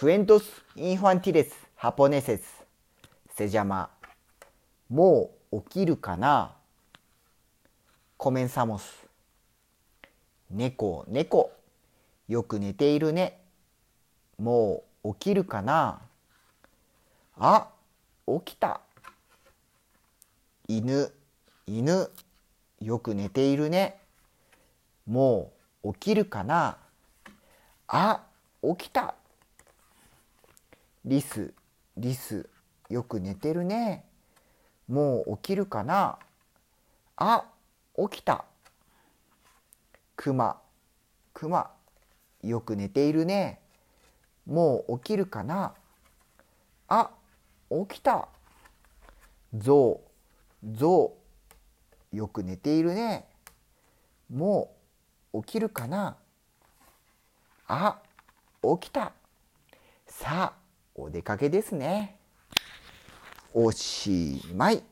クエントス・インファンティレス・ハポネセス。セジャマ。もう起きるかな？コメンサモス。猫猫。よく寝ているね。もう起きるかな？あ起きた。犬犬。よく寝ているね。もう起きるかな？あ起きた。リスリスよく寝てるね。もう起きるかな？あ起きた。クマクマよく寝ているね。もう起きるかな？あ起きた。ゾウゾウよく寝ているね。もう起きるかな？あ起きた。さあお出かけですね。おしまい。